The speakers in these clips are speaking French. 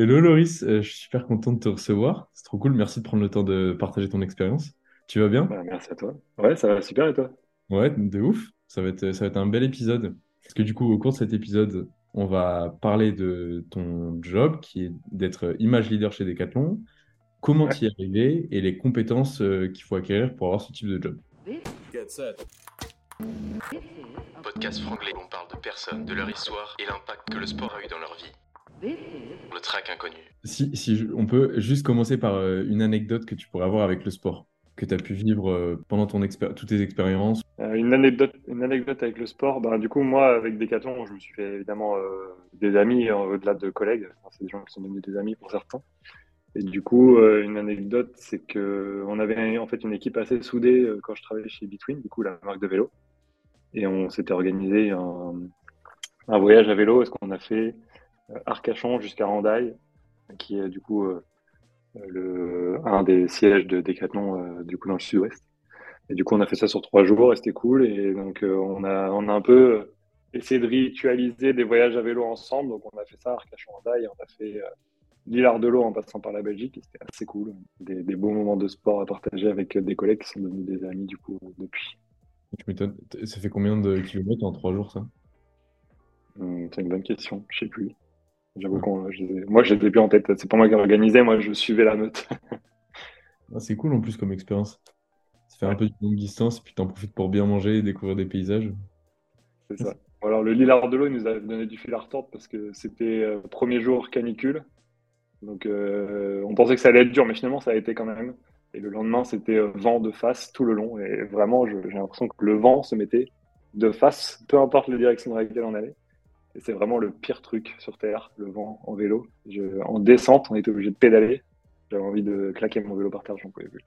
Hello Loris, euh, je suis super content de te recevoir. C'est trop cool, merci de prendre le temps de partager ton expérience. Tu vas bien? Bah, merci à toi. Ouais, ça va super et toi? Ouais, de ouf. Ça va être, ça va être un bel épisode. Parce que du coup, au cours de cet épisode, on va parler de ton job qui est d'être image leader chez Decathlon, comment Ouais. t'y arriver et les compétences euh, qu'il faut acquérir pour avoir ce type de job? Podcast franglais, on parle de personnes, de leur histoire et l'impact que le sport a eu dans leur vie. Le track inconnu. Si, si je- on peut juste commencer par euh, une anecdote que tu pourrais avoir avec le sport, que tu as pu vivre euh, pendant ton toutes tes expériences. Euh, une anecdote, une anecdote avec le sport. Ben, du coup, moi, avec Decathlon, je me suis fait évidemment euh, des amis euh, au-delà de collègues. Enfin, c'est des gens qui sont devenus des amis pour certains. Et du coup, euh, une anecdote, c'est que on avait en fait une équipe assez soudée euh, quand je travaillais chez Between, du coup, la marque de vélo. Et on s'était organisé un, un voyage à vélo. Est-ce qu'on a fait Arcachon jusqu'à Randaille, qui est du coup euh, le, un des sièges de Decathlon euh, du coup dans le sud-ouest. Et du coup, on a fait ça sur trois jours et c'était cool. Et donc, euh, on a, on a un peu euh, essayé de ritualiser des voyages à vélo ensemble. Donc, on a fait ça à Arcachon-Randaille, on a fait euh, l'Île-Ardelot en passant par la Belgique. et C'était assez cool. Des, des beaux moments de sport à partager avec euh, des collègues qui sont devenus des amis du coup depuis. Tu m'étonnes. T- Ça fait combien de kilomètres en trois jours, ça? Hum, c'est une bonne question, je sais plus. J'avoue qu'on, je les ai- moi, je les ai plus en tête. C'est pas moi qui organisais, moi, je suivais la meute. Ah, c'est cool en plus comme expérience. Ça fait un Ouais, peu de longue distance et puis t'en profites pour bien manger et découvrir des paysages. c'est ça. Alors, le Lille-Ardelot, il nous a donné du fil à retordre parce que c'était euh, premier jour canicule. Donc, euh, on pensait que ça allait être dur, mais finalement, ça a été quand même. Et le lendemain, c'était euh, vent de face tout le long. Et vraiment, j'ai l'impression que le vent se mettait de face, peu importe la direction dans laquelle on allait. C'est vraiment le pire truc sur Terre, le vent en vélo. Je- en descente, on était obligé de pédaler. J'avais envie de claquer mon vélo par terre, j'en pouvais plus.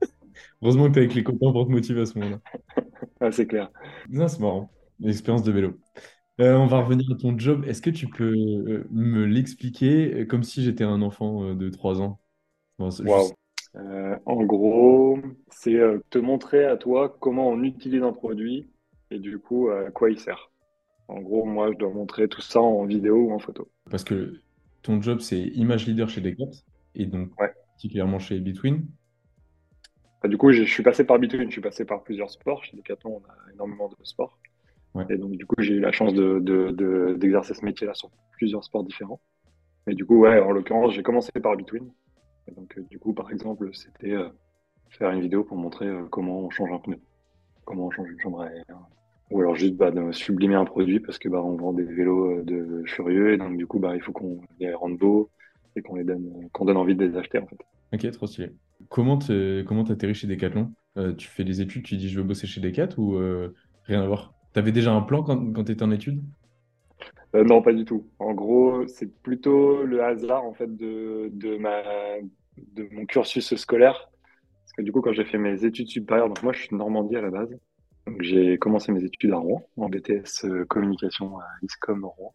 Heureusement que t'es avec les copains pour te motiver à ce moment-là. Ah, c'est clair. Non, c'est marrant. L'expérience de vélo. Euh, on va revenir à ton job. Est-ce que tu peux euh, me l'expliquer euh, comme si j'étais un enfant de 3 ans? Bon. Euh, en gros, c'est te montrer à toi comment on utilise un produit et du coup à quoi il sert. En gros, moi, je dois montrer tout ça en vidéo ou en photo. Parce que ton job, c'est image leader chez Decathlon et donc Ouais. particulièrement chez Between. Enfin, du coup, je suis passé par Between, je suis passé par plusieurs sports. Chez Decathlon, on a énormément de sports. Ouais. Et donc, du coup, j'ai eu la chance de, de- de- d'exercer ce métier-là sur plusieurs sports différents. Mais du coup, ouais, en l'occurrence, j'ai commencé par Between. Et donc, euh, du coup, par exemple, c'était euh, faire une vidéo pour montrer euh, comment on change un pneu, comment on change une chambre à air. Ou alors juste bah, de sublimer un produit parce que bah, on vend des vélos euh, de furieux et donc du coup bah, il faut qu'on les rende beaux et qu'on les donne, euh, qu'on donne envie de les acheter en fait. Ok, trop stylé. Comment comment t'atterris chez Decathlon? Euh, tu fais des études, tu dis je veux bosser chez Decathlon ou euh, rien à voir? T'avais déjà un plan quand, quand t'étais en études? Euh, non, pas du tout. En gros, c'est plutôt le hasard en fait de, de ma de mon cursus scolaire. Parce que du coup, quand j'ai fait mes études supérieures, donc moi je suis Normandie à la base. J'ai commencé mes études à Rouen, en BTS euh, communication à ISCOM Rouen.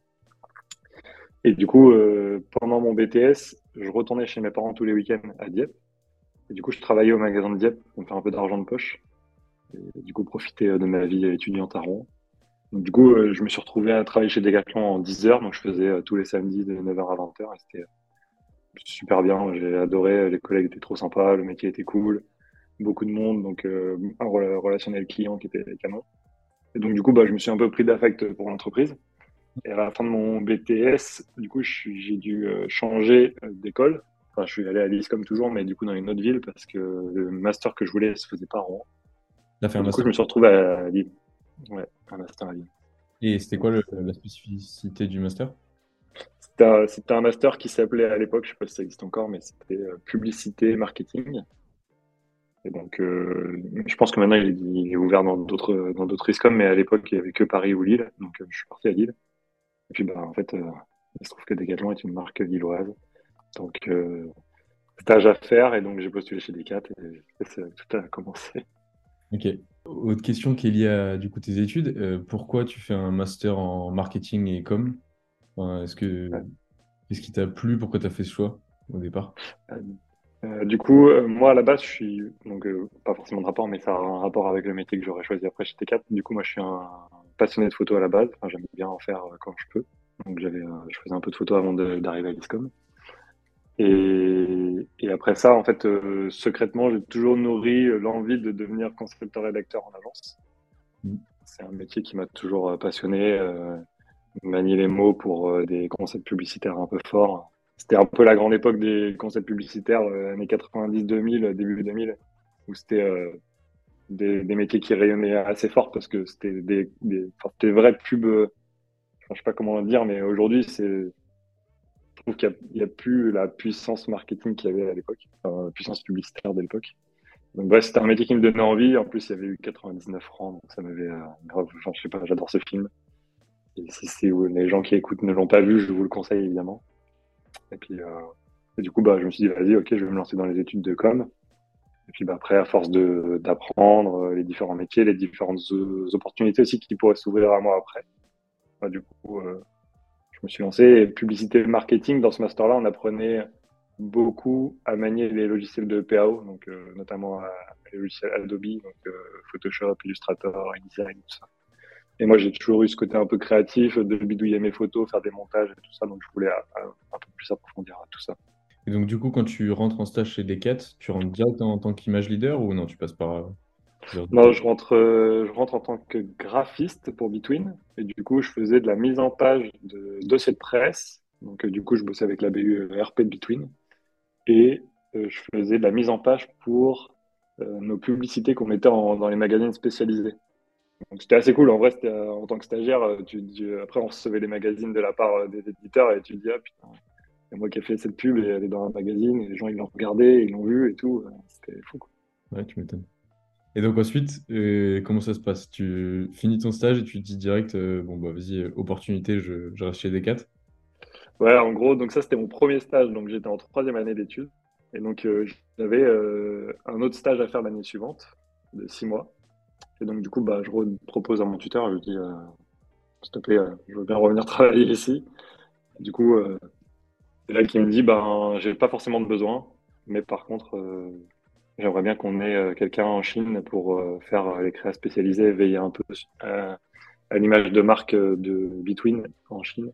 Et du coup, euh, pendant mon BTS, je retournais chez mes parents tous les week-ends à Dieppe. Et du coup, je travaillais au magasin de Dieppe pour me faire un peu d'argent de poche. Et du coup, profiter euh, de ma vie étudiante à Rouen. Du coup, je me suis retrouvé à travailler chez Decathlon en 10 heures. Donc, je faisais tous les samedis de 9h à 20h. Et c'était super bien. J'ai adoré. Les collègues étaient trop sympas. Le métier était cool. Beaucoup de monde. Donc, euh, un rela- relationnel client qui était canon. Et donc, du coup, bah, je me suis un peu pris d'affect pour l'entreprise. Et à la fin de mon BTS, du coup, j'ai dû euh, changer euh, d'école. Enfin, je suis allé à Lille comme toujours, mais du coup, dans une autre ville parce que le master que je voulais se faisait pas à Rouen. Du coup, master. je me suis retrouvé à Lille. Ouais, un master à Lille. Et c'était quoi le- la spécificité du master? C'était un, master qui s'appelait à l'époque, je sais pas si ça existe encore, mais c'était euh, publicité marketing. Et donc, euh, je pense que maintenant il est, est ouvert dans d'autres dans d'autres ISCOM, mais à l'époque il y avait que Paris ou Lille, donc euh, je suis parti à Lille. Et puis bah en fait, euh, il se trouve que Decathlon est une marque lilloise, donc euh, stage à faire et donc j'ai postulé chez Decat et tout a commencé. Ok. Autre question qui est liée à du coup tes études. euh, pourquoi tu fais un master en marketing et com? Enfin, est-ce que Ouais. qu'est-ce qui t'a plu? Pourquoi t'as fait ce choix au départ? Euh, du coup, euh, moi à la base, je suis donc euh, pas forcément de rapport, mais ça a un rapport avec le métier que j'aurais choisi après chez T4. Du coup, moi, je suis un passionné de photo à la base. Enfin, j'aime bien en faire quand je peux. Donc, j'avais, je faisais un peu de photo avant d'arriver à l'ISCOM. Et, et, après ça, en fait, secrètement, j'ai toujours nourri l'envie de devenir concepteur rédacteur en agence. Mm. C'est un métier qui m'a toujours passionné. Manier les mots pour des concepts publicitaires un peu forts. C'était un peu la grande époque des concepts publicitaires, années 90-2000, début 2000, où c'était des, des, métiers qui rayonnaient assez fort parce que c'était des, des, des vraies pubs. Enfin, je sais pas comment dire, mais aujourd'hui, c'est, je trouve qu'il n'y a, plus la puissance marketing qu'il y avait à l'époque, la puissance publicitaire de l'époque. Donc, bref, c'était un métier qui me donnait envie. En plus, il y avait eu 99 francs, donc ça m'avait euh, je sais pas, j'adore ce film. Et si c'est les gens qui écoutent ne l'ont pas vu, je vous le conseille évidemment. Et puis, euh, et du coup, bah, je me suis dit, vas-y, ok, je vais me lancer dans les études de com. Et puis bah, après, à force d'apprendre euh, les différents métiers, les différentes opportunités aussi qui pourraient s'ouvrir à moi après, bah, du coup, euh, je me suis lancé. Et publicité marketing, dans ce master-là, on apprenait beaucoup à manier les logiciels de PAO, donc notamment les logiciels Adobe, Photoshop, Illustrator, InDesign, tout ça. Et moi, j'ai toujours eu ce côté un peu créatif de bidouiller mes photos, faire des montages et tout ça, donc je voulais un peu plus approfondir tout ça. Et donc, du coup, quand tu rentres en stage chez Decat, tu rentres direct en, tant qu'image leader ou non, tu passes par. Non, je rentre, euh, je rentre en tant que graphiste pour Between. Et du coup, je faisais de la mise en page de de presse. Donc, euh, du coup, je bossais avec la BU RP de Between. Et euh, je faisais de la mise en page pour nos publicités qu'on mettait dans les magazines spécialisés. Donc, c'était assez cool. En vrai, en tant que stagiaire, tu, après, on recevait des magazines de la part des éditeurs et tu te dis, ah putain, c'est moi qui ai fait cette pub et elle est dans un magazine et les gens ils l'ont regardé, ils l'ont vu et tout. C'était fou. Quoi. Ouais, tu m'étonnes. Et donc ensuite, euh, comment ça se passe? Tu finis ton stage et tu te dis direct, euh, bon bah vas-y, euh, opportunité, je, je, reste chez Decat Ouais, en gros, donc ça c'était mon premier stage, donc j'étais en troisième année d'études. Et donc j'avais un autre stage à faire l'année suivante, de six mois. Et donc du coup, bah, je propose à mon tuteur, je lui dis, s'il te plaît, je veux bien revenir travailler ici. Du coup, c'est là qu'il me dit ben j'ai pas forcément de besoin, mais par contre euh, j'aimerais bien qu'on ait euh, quelqu'un en Chine pour euh, faire les créas spécialisées, veiller un peu à, l'image de marque de Between en Chine.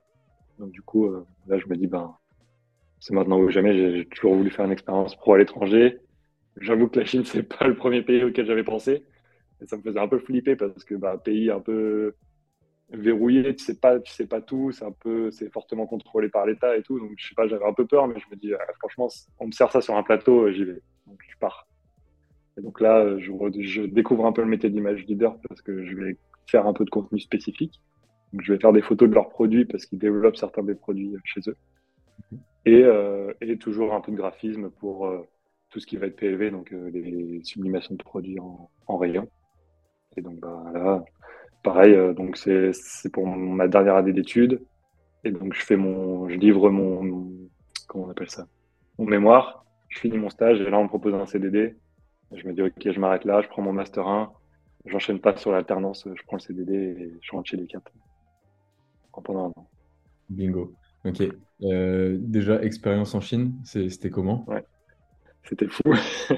Donc du coup là je me dis ben c'est maintenant ou jamais. J'ai toujours voulu faire une expérience pro à l'étranger. J'avoue que la Chine c'est pas le premier pays auquel j'avais pensé. Et ça me faisait un peu flipper parce que bah, pays un peu verrouillé, tu sais pas, tu sais pas tout, c'est un peu, c'est fortement contrôlé par l'État et tout. Donc je sais pas, j'avais un peu peur, mais je me dis, ah, franchement, on me sert ça sur un plateau, euh, j'y vais. Donc je pars. Et donc là, euh, je, je découvre un peu le métier d'image leader parce que je vais faire un peu de contenu spécifique. Donc je vais faire des photos de leurs produits parce qu'ils développent certains des produits chez eux. Et, euh, et toujours un peu de graphisme pour euh, tout ce qui va être PLV, donc les sublimations de produits en, en rayon. Et donc bah, là, pareil, euh, donc c'est pour ma dernière année d'études. Et donc je fais mon, je livre mon, comment on appelle ça, mon mémoire. Je finis mon stage et là on me propose un CDD. Je me dis ok, je m'arrête là, je prends mon master 1, j'enchaîne pas sur l'alternance, je prends le CDD et je rentre chez Decat pendant un an. Bingo. Ok. Euh, déjà expérience en Chine, c'était comment? Ouais c'était fou.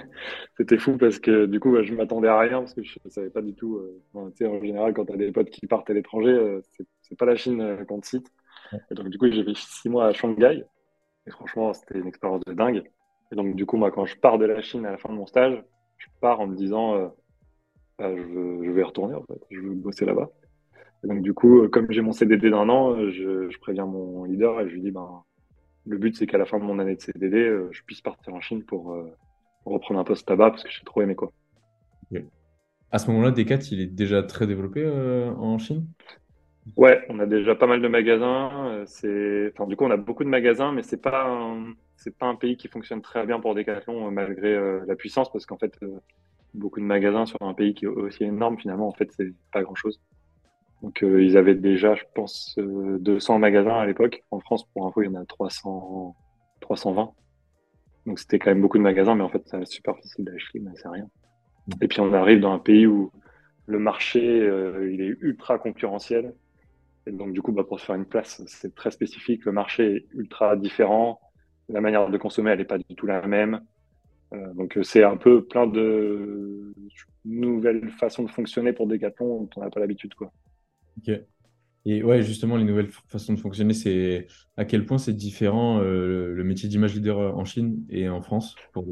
c'était fou parce que du coup, je m'attendais à rien parce que je ne savais pas du tout. Euh, en général, quand tu as des potes qui partent à l'étranger, euh, c'est pas la Chine euh, qu'on te cite. Et donc, du coup, j'ai fait six mois à Shanghai. Et franchement, c'était une expérience de dingue. Et donc, du coup, moi, quand je pars de la Chine à la fin de mon stage, je pars en me disant, bah, je, vais retourner. Je veux bosser là-bas. Et donc, du coup, comme j'ai mon CDD d'un an, je, je, préviens mon leader et je lui dis, ben, le but, c'est qu'à la fin de mon année de CDD, euh, je puisse partir en Chine pour, euh, reprendre un poste là-bas parce que j'ai trop aimé quoi. À ce moment-là, Decat, il est déjà très développé euh, en Chine? Ouais, on a déjà pas mal de magasins. C'est, enfin, du coup, on a beaucoup de magasins, mais c'est pas c'est pas un pays qui fonctionne très bien pour Decathlon malgré la puissance, parce qu'en fait, beaucoup de magasins sur un pays qui est aussi énorme, finalement, en fait, c'est pas grand-chose. Donc euh, ils avaient déjà, je pense, 200 euh, magasins à l'époque. En France, pour info, il y en a 300, 320. Donc c'était quand même beaucoup de magasins, mais en fait, c'est super facile d'acheter, mais c'est rien. Et puis on arrive dans un pays où le marché, euh, il est ultra concurrentiel. Et donc du coup, bah, pour se faire une place, c'est très spécifique. Le marché est ultra différent. La manière de consommer, elle n'est pas du tout la même. Euh, donc c'est un peu plein de nouvelles façons de fonctionner pour Decathlon dont on n'a pas l'habitude, quoi. Ok. Et ouais, justement, les nouvelles façons de fonctionner, c'est à quel point c'est différent euh, le métier d'image leader en Chine et en France pour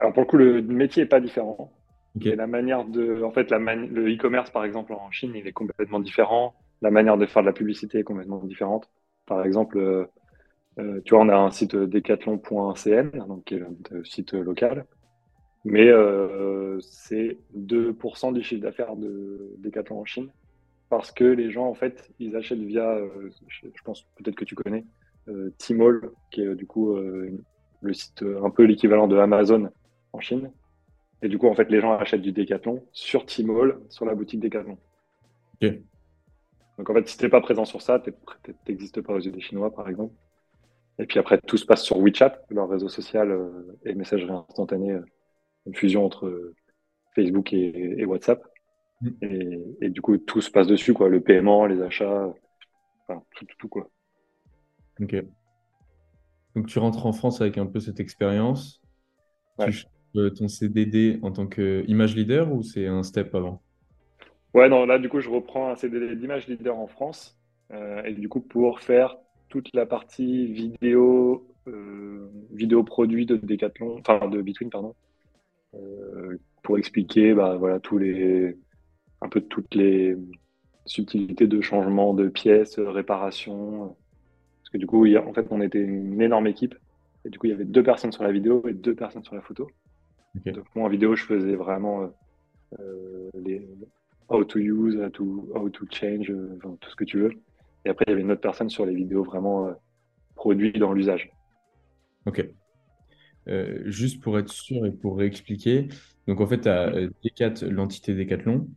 Alors pour le coup, le métier n'est pas différent. Et la manière de, en fait, la le e-commerce par exemple en Chine, il est complètement différent. La manière de faire de la publicité est complètement différente. Par exemple, euh, euh, tu vois, on a un site decathlon.cn, donc qui est un site local, mais c'est 2% du chiffre d'affaires de Decathlon en Chine parce que les gens, en fait, ils achètent via, euh, je, pense peut-être que tu connais, euh, Tmall, qui est du coup euh, le site un peu l'équivalent de Amazon en Chine. Et du coup, en fait, les gens achètent du Decathlon sur Tmall, sur la boutique Decathlon. Ok. Donc en fait, si tu n'es pas présent sur ça, tu n'existes pas aux yeux des Chinois, par exemple. Et puis après, tout se passe sur WeChat, leur réseau social et messagerie instantanée, une fusion entre Facebook et WhatsApp. Et, du coup, tout se passe dessus, quoi. Le paiement, les achats, enfin, tout, tout, quoi. Ok. Donc, tu rentres en France avec un peu cette expérience. Tu euh, ton CDD en tant qu'image leader ou c'est un step avant? Ouais, non, là, du coup, je reprends un CDD d'image leader en France. Euh, et du coup, pour faire toute la partie vidéo, euh, vidéo produit de Decathlon, enfin de Between, pardon, pour expliquer bah, voilà, tous les un peu toutes les subtilités de changement de pièces, réparation. Parce que du coup, en fait, on était une énorme équipe. Et du coup, il y avait deux personnes sur la vidéo et deux personnes sur la photo. Donc, moi, en vidéo, je faisais vraiment euh, les how to use, how to, how to change, euh, tout ce que tu veux. Et après, il y avait une autre personne sur les vidéos vraiment euh, produites dans l'usage. Ok. juste pour être sûr et pour réexpliquer, donc en fait, tu as Decat, l'entité Decathlon,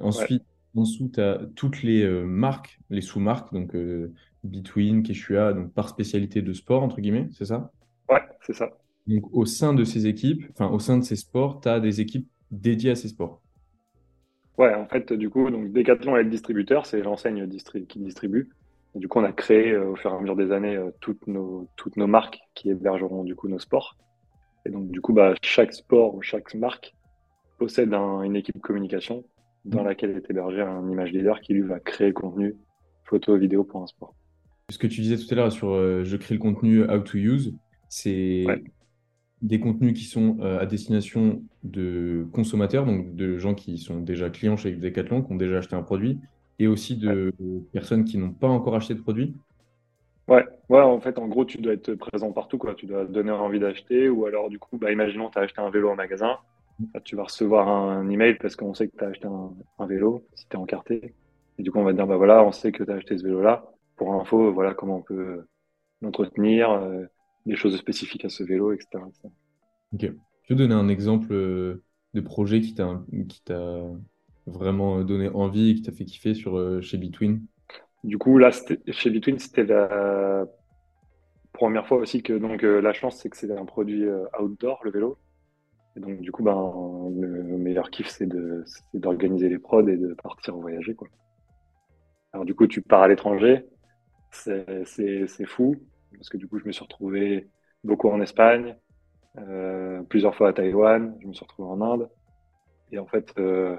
Ensuite, en dessous, tu as toutes les euh, marques, les sous-marques, donc euh, Between, Keshua, donc par spécialité de sport, entre guillemets, c'est ça? Ouais, c'est ça. Donc au sein de ces équipes, enfin au sein de ces sports, tu as des équipes dédiées à ces sports. Ouais, en fait, du coup, donc Decathlon est le distributeur, c'est l'enseigne qui distribue. Et du coup, on a créé euh, au fur et à mesure des années toutes, nos, toutes nos marques qui hébergeront du coup nos sports. Et donc, du coup, bah, chaque sport ou chaque marque possède une équipe communication dans laquelle est hébergé un image leader qui lui va créer le contenu photo vidéo pour un sport. Ce que tu disais tout à l'heure sur euh, je crée le contenu how to use, c'est des contenus qui sont euh, à destination de consommateurs, donc de gens qui sont déjà clients chez Decathlon, qui ont déjà acheté un produit, et aussi de personnes qui n'ont pas encore acheté de produit. Ouais, ouais, en fait, en gros, tu dois être présent partout, quoi. Tu dois donner envie d'acheter, ou alors, du coup, bah, imaginons, tu as acheté un vélo en magasin, tu vas recevoir un, email parce qu'on sait que tu as acheté un, vélo, si tu es encarté. Et du coup, on va te dire, bah voilà, on sait que tu as acheté ce vélo-là. Pour info, voilà comment on peut l'entretenir, euh, des choses spécifiques à ce vélo, etc. Ok. Tu peux donner un exemple euh, de projet qui t'a vraiment donné envie et qui t'a fait kiffer sur, euh, chez Between Du coup, là, chez Between, c'était la première fois aussi que donc, la chance, c'est que c'est un produit outdoor, le vélo donc, du coup, ben, le meilleur kiff, c'est d'organiser les prods et de partir voyager. Quoi. Alors, du coup, tu pars à l'étranger, c'est fou, parce que du coup, je me suis retrouvé beaucoup en Espagne, euh, plusieurs fois à Taïwan, je me suis retrouvé en Inde. Et en fait, euh,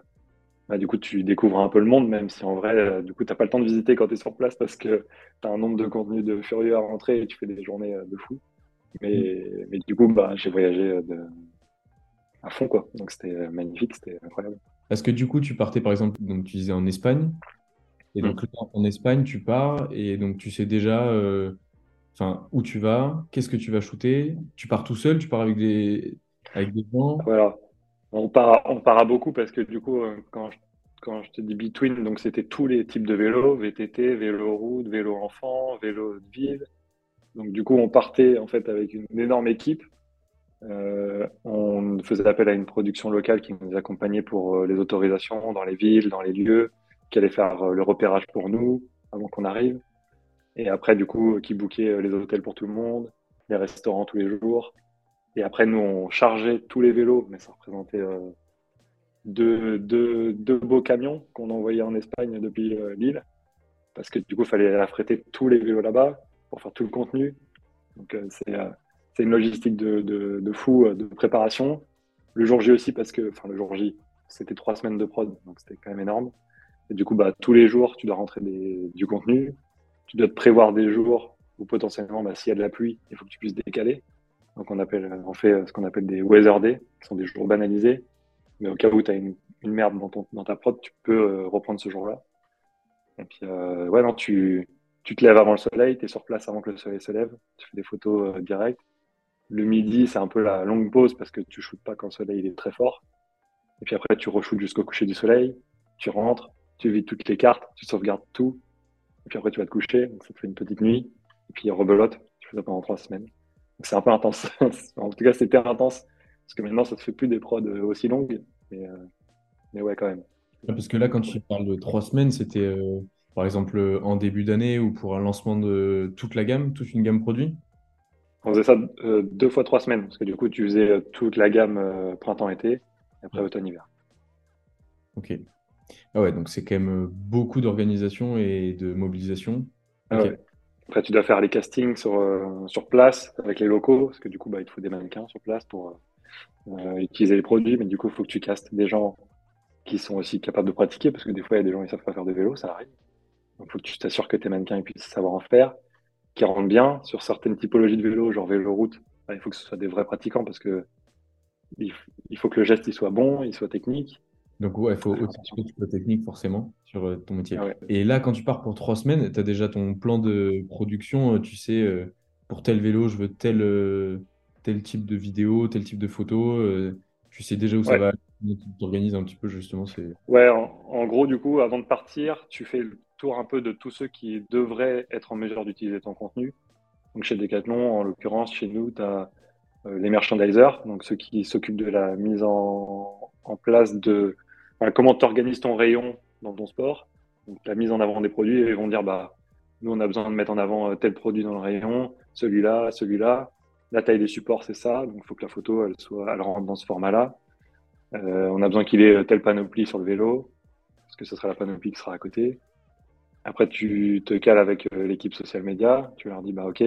bah, du coup, tu découvres un peu le monde, même si en vrai, euh, du coup, tu n'as pas le temps de visiter quand tu es sur place parce que tu as un nombre de contenus de furieux à rentrer et tu fais des journées de fou. Mais, mais du coup, bah, j'ai voyagé de, à fond, quoi. Donc c'était euh, magnifique, c'était incroyable. Parce que du coup, tu partais par exemple, donc tu disais en Espagne, et donc mm. en Espagne, tu pars, et donc tu sais déjà euh, enfin où tu vas, qu'est-ce que tu vas shooter, tu pars tout seul, tu pars avec des, avec des gens. Voilà. On part, on part à beaucoup parce que du coup, euh, quand je, quand je te dis between, donc c'était tous les types de vélos, VTT, vélo route, vélo enfant, vélo de ville. Donc du coup, on partait en fait avec une énorme équipe euh, on faisait appel à une production locale qui nous accompagnait pour euh, les autorisations dans les villes, dans les lieux, qui allait faire euh, le repérage pour nous avant qu'on arrive. Et après, du coup, qui bookait les hôtels pour tout le monde, les restaurants tous les jours. Et après, nous, on chargeait tous les vélos, mais ça représentait deux, beaux camions qu'on envoyait en Espagne depuis l'île. Parce que du coup, il fallait affréter tous les vélos là-bas pour faire tout le contenu. Donc, c'est c'est une logistique de, de, fou, euh, de préparation. Le jour J aussi, parce que, enfin, le jour J, c'était trois semaines de prod, donc c'était quand même énorme. Et du coup, bah, tous les jours, tu dois rentrer du contenu. Tu dois te prévoir des jours où potentiellement, bah, s'il y a de la pluie, il faut que tu puisses décaler. Donc, on, appelle, on fait ce qu'on appelle des weather days, qui sont des jours banalisés. Mais au cas où tu as une, merde dans, ton, dans ta prod, tu peux euh, reprendre ce jour-là. Et puis, euh, ouais, non, tu, tu te lèves avant le soleil, tu es sur place avant que le soleil se lève, tu fais des photos euh, directes. Le midi, c'est un peu la longue pause parce que tu shootes pas quand le soleil est très fort. Et puis après, tu re-shootes jusqu'au coucher du soleil, tu rentres, tu vides toutes les cartes, tu sauvegardes tout. Et puis après, tu vas te coucher, donc ça te fait une petite nuit. Et puis rebelote, tu fais ça pendant trois semaines. c'est un peu intense. en tout cas, c'était intense. Parce que maintenant, ça te fait plus des prods aussi longues. Mais, euh, mais ouais, quand même. Parce que là, quand tu parles de trois semaines, c'était euh, par exemple en début d'année ou pour un lancement de toute la gamme, toute une gamme produit? On faisait ça deux fois trois semaines. Parce que du coup, tu faisais toute la gamme printemps-été et après automne-hiver. Ok. Ah ouais, donc c'est quand même beaucoup d'organisation et de mobilisation. Ah après, tu dois faire les castings sur, sur place avec les locaux, parce que du coup, bah, il te faut des mannequins sur place pour, euh, utiliser les produits, mais du coup, il faut que tu castes des gens qui sont aussi capables de pratiquer, parce que des fois, il y a des gens qui ne savent pas faire de vélo, ça arrive. Donc, il faut que tu t'assures que tes mannequins puissent savoir en faire, qui rentrent bien sur certaines typologies de vélo, genre vélo route. Il faut que ce soit des vrais pratiquants parce que il, faut que le geste il soit bon, il soit technique. Donc, ouais, il faut aussi que tu sois technique forcément sur euh, ton métier. Et là, quand tu pars pour trois semaines, tu as déjà ton plan de production, euh, tu sais, pour tel vélo, je veux tel tel type de vidéo, tel type de photo euh, Tu sais déjà où ça va Tu t'organises un petit peu justement Ouais, en, gros, du coup, avant de partir, tu fais tour un peu de tous ceux qui devraient être en mesure d'utiliser ton contenu. Donc chez Decathlon, en l'occurrence, chez nous, tu as euh, les merchandisers, donc ceux qui s'occupent de la mise en, place de comment tu organises ton rayon dans ton sport. Donc la mise en avant des produits, ils vont dire bah nous on a besoin de mettre en avant euh, tel produit dans le rayon, celui-là, celui-là. La taille des supports, c'est ça. Donc, il faut que la photo, elle, soit, elle rentre dans ce format-là. Euh, on a besoin qu'il ait telle panoplie sur le vélo, parce que ce sera la panoplie qui sera à côté. Après, tu te cales avec euh, l'équipe social media. Tu leur dis, bah, OK,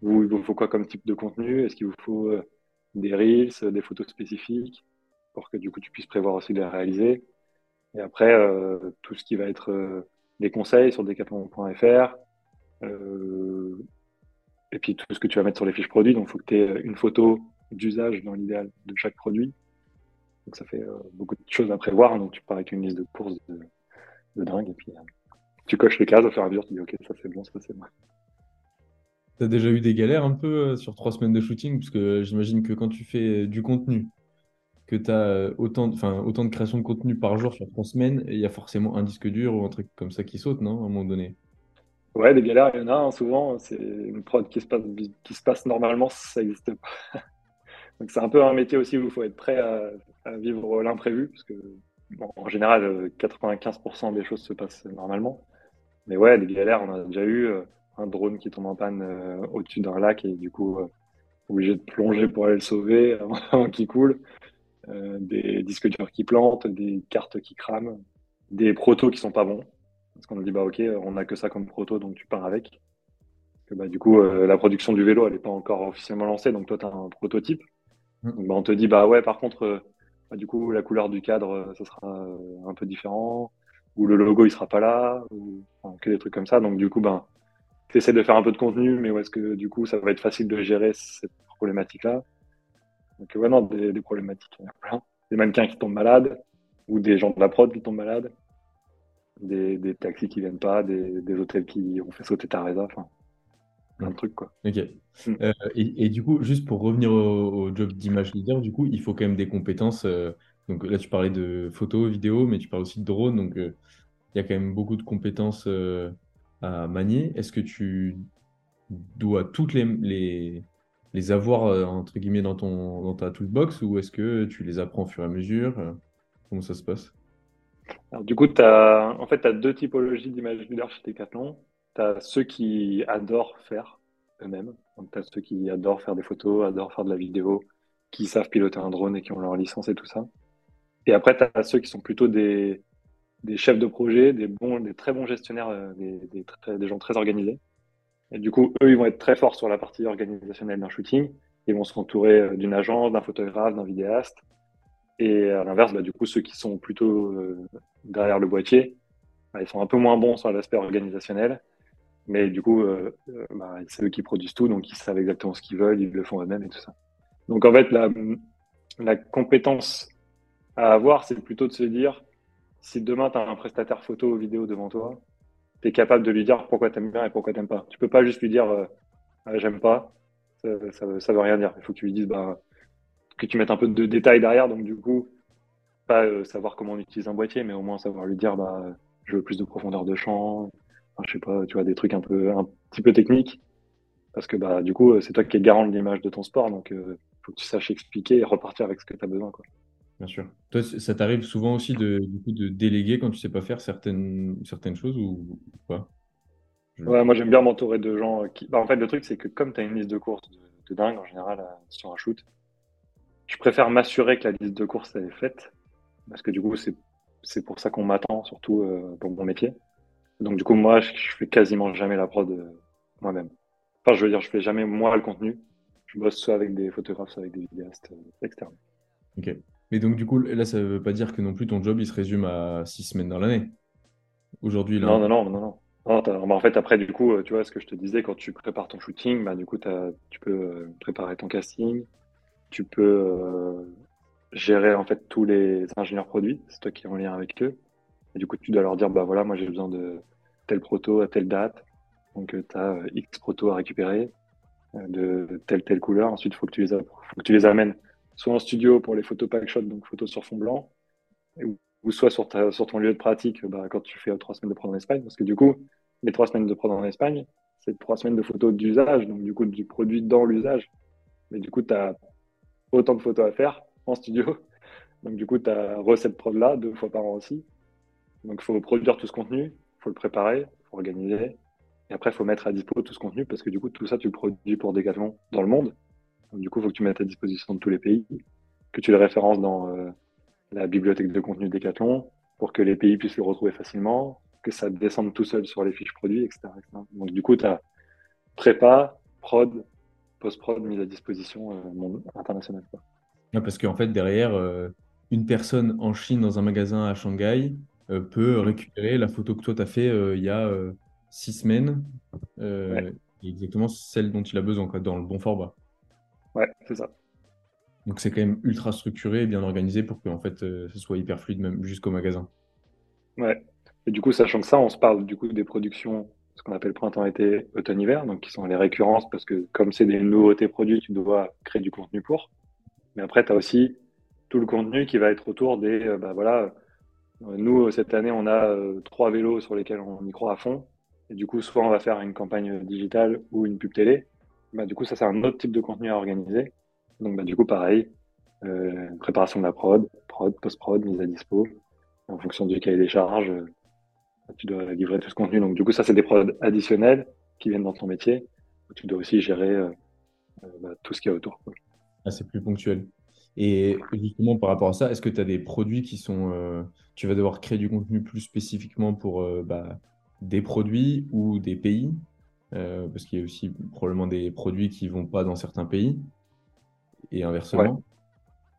vous, il vous faut quoi comme type de contenu? Est-ce qu'il vous faut euh, des reels, des photos spécifiques pour que du coup tu puisses prévoir aussi de les réaliser? Et après, tout ce qui va être des conseils sur decathlon.fr, et puis tout ce que tu vas mettre sur les fiches produits. Donc, il faut que tu aies une photo d'usage dans l'idéal de chaque produit. Donc, ça fait euh, beaucoup de choses à prévoir. Donc, tu pars avec une liste de courses de, dingue. Et puis, euh, tu coches les cases au fur et à mesure. Tu dis, OK, ça c'est bon, ça c'est bon. Tu as déjà eu des galères un peu euh, sur trois semaines de shooting? Parce que j'imagine que quand tu fais du contenu, que tu as autant, autant de création de contenu par jour sur trois semaines, il y a forcément un disque dur ou un truc comme ça qui saute, non À un moment donné? Ouais, des galères, il y en a. Hein, souvent, c'est une prod qui se passe, qui se passe normalement, ça n'existe pas. Donc c'est un peu un métier aussi où il faut être prêt à, vivre l'imprévu, parce que en général, 95% des choses se passent normalement. Mais ouais, des galères, on a déjà eu euh, un drone qui tombe en panne euh, au-dessus d'un lac et du coup euh, obligé de plonger pour aller le sauver avant qu'il coule. des disques durs qui plantent, des cartes qui crament, des protos qui sont pas bons. Parce qu'on a dit, bah, ok, on n'a que ça comme proto, donc tu pars avec. Que, bah, du coup, euh, la production du vélo, elle n'est pas encore officiellement lancée, donc toi, tu as un prototype. Mm. Donc, bah, on te dit, bah ouais, par contre, euh, bah, du coup, la couleur du cadre, ça sera un peu différent, ou le logo, il sera pas là, ou que des trucs comme ça. Donc, du coup, ben, tu essaies de faire un peu de contenu, mais où est-ce que, du coup, ça va être facile de gérer cette problématique-là? Donc, ouais, non, des, des problématiques, il y en a plein. Des mannequins qui tombent malades, ou des gens de la prod qui tombent malades des, des, taxis qui viennent pas, des, des, hôtels qui ont fait sauter ta réserve, enfin, plein de trucs quoi. Ok. Mm. Euh, et, et, du coup, juste pour revenir au, job d'image leader, du coup, il faut quand même des compétences. Euh, donc là, tu parlais de photos, vidéos, mais tu parles aussi de drone, donc euh, il y a quand même beaucoup de compétences à manier. Est-ce que tu dois toutes les, les, les avoir entre guillemets dans ton dans ta toolbox ou est-ce que tu les apprends au fur et à mesure Comment ça se passe? Alors, du coup, tu as, en fait, as deux typologies d'image leader chez Decathlon. Tu as ceux qui adorent faire eux-mêmes. Donc, tu as ceux qui adorent faire des photos, adorent faire de la vidéo, qui savent piloter un drone et qui ont leur licence et tout ça. Et après, tu as ceux qui sont plutôt des, chefs de projet, des, très bons gestionnaires, euh, des, gens très organisés. Et du coup, eux, ils vont être très forts sur la partie organisationnelle d'un shooting. Ils vont se entourer euh, d'une agence, d'un photographe, d'un vidéaste. Et à l'inverse, bah, du coup, ceux qui sont plutôt euh, derrière le boîtier, bah, ils sont un peu moins bons sur l'aspect organisationnel. Mais du coup, euh, euh, bah, c'est eux qui produisent tout, donc ils savent exactement ce qu'ils veulent, ils le font eux-mêmes et tout ça. Donc en fait, la compétence à avoir, c'est plutôt de se dire, si demain tu as un prestataire photo ou vidéo devant toi, tu es capable de lui dire pourquoi tu aimes bien et pourquoi tu pas. Tu peux pas juste lui dire euh, ah, j'aime pas, ça, ça, veut rien dire. Il faut que tu lui dises bah, que tu mettes un peu de détails derrière. Donc du coup, pas euh, savoir comment on utilise un boîtier, mais au moins savoir lui dire bah, je veux plus de profondeur de champ, je sais pas, tu vois, des trucs un peu un petit peu techniques. Parce que bah, du coup, c'est toi qui es garant de l'image de ton sport, donc il euh, faut que tu saches expliquer et repartir avec ce que tu as besoin. Quoi. Bien sûr. Toi, ça t'arrive souvent aussi de, du coup, de déléguer quand tu sais pas faire certaines, certaines choses ou, pas? Ouais, moi j'aime bien m'entourer de gens qui. Bah, en fait, le truc, c'est que comme tu as une liste de courses de, dingue en général euh, sur un shoot, je préfère m'assurer que la liste de courses est faite parce que du coup, c'est pour ça qu'on m'attend, surtout euh, pour mon métier. Donc, du coup, moi, je, je fais quasiment jamais la prod euh, moi-même. Enfin, je veux dire, je fais jamais moi le contenu. Je bosse soit avec des photographes, soit avec des vidéastes externes. Ok. Mais donc, du coup, là, ça ne veut pas dire que non plus ton job, il se résume à six semaines dans l'année. Aujourd'hui, là. Non, non, non, non, non. en fait, après, du coup, tu vois ce que je te disais, quand tu prépares ton shooting, bah, du coup, tu peux euh, préparer ton casting, tu peux euh, gérer en fait tous les ingénieurs produits, c'est toi qui es en lien avec eux. Et du coup, tu dois leur dire, bah voilà, moi j'ai besoin de tel proto à telle date, donc euh, tu as X proto à récupérer de telle telle couleur. Ensuite, il faut que tu les amènes soit en studio pour les photos pack shot, donc photos sur fond blanc, ou, soit sur, ton lieu de pratique bah, quand tu fais trois semaines de prod en Espagne. Parce que du coup, les trois semaines de prod en Espagne, c'est trois semaines de photos d'usage, donc du coup du produit dans l'usage. Mais du coup, tu as autant de photos à faire en studio. Donc du coup, tu as recette prod là, deux fois par an aussi. Donc il faut produire tout ce contenu, il faut le préparer, il faut organiser. Et après, il faut mettre à dispo tout ce contenu parce que du coup, tout ça, tu le produis pour Decathlon dans le monde du coup, il faut que tu mettes à disposition de tous les pays, que tu le références dans euh, la bibliothèque de contenu Decathlon pour que les pays puissent le retrouver facilement, que ça descende tout seul sur les fiches produits, etc. Donc, du coup, tu as prépa, prod, post-prod, mise à disposition euh, internationale. parce qu'en fait, derrière, euh, une personne en Chine dans un magasin à Shanghai peut récupérer la photo que toi, tu as fait il y a six semaines, exactement celle dont il a besoin, quoi, dans le bon format. Ouais, c'est ça. Donc c'est quand même ultra structuré et bien organisé pour que en fait, euh, ce soit hyper fluide même jusqu'au magasin. Ouais. Et du coup, sachant que ça, on se parle du coup des productions, ce qu'on appelle printemps-été, automne-hiver, donc qui sont les récurrences parce que comme c'est des nouveautés produits, tu dois créer du contenu pour. Mais après, tu as aussi tout le contenu qui va être autour des, euh, bah voilà, euh, nous cette année, on a trois vélos sur lesquels on y croit à fond. Et du coup, soit on va faire une campagne digitale ou une pub télé, bah, du coup, ça, c'est un autre type de contenu à organiser. Donc, bah, du coup, pareil, euh, préparation de la prod, prod, post-prod, mise à dispo. En fonction du cahier des charges, euh, tu dois livrer tout ce contenu. Donc, du coup, ça, c'est des prods additionnels qui viennent dans ton métier. Tu dois aussi gérer euh, bah, tout ce qu'il y a autour. Ah, c'est plus ponctuel. Et justement, par rapport à ça, est-ce que tu as des produits qui sont. tu vas devoir créer du contenu plus spécifiquement pour des produits ou des pays? Euh, parce qu'il y a aussi probablement des produits qui ne vont pas dans certains pays, et inversement.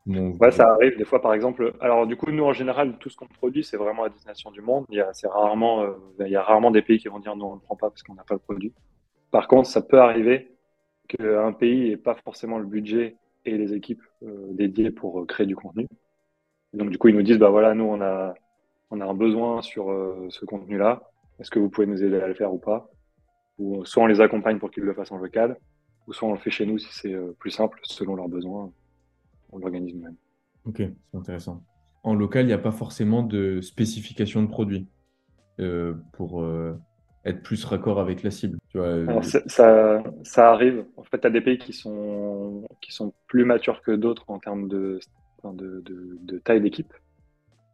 Ouais. ça arrive des fois, par exemple. Alors, du coup, nous, en général, tout ce qu'on produit, c'est vraiment à destination du monde. Il y a, rarement, euh, il y a rarement des pays qui vont dire non, on ne le prend pas parce qu'on n'a pas le produit. Par contre, ça peut arriver qu'un pays n'ait pas forcément le budget et les équipes euh, dédiées pour créer du contenu. donc, du coup, ils nous disent bah voilà, nous, on a, on a un besoin sur ce contenu-là. Est-ce que vous pouvez nous aider à le faire ou pas? Ou soit on les accompagne pour qu'ils le fassent en local, ou soit on le fait chez nous si c'est euh, plus simple, selon leurs besoins, on l'organise nous-mêmes. Ok, c'est intéressant. En local, il n'y a pas forcément de spécification de produit euh, pour euh, être plus raccord avec la cible. Tu vois, Alors, ça, ça arrive. En fait, tu as des pays qui sont, qui sont plus matures que d'autres en termes de, de, de, de taille d'équipe.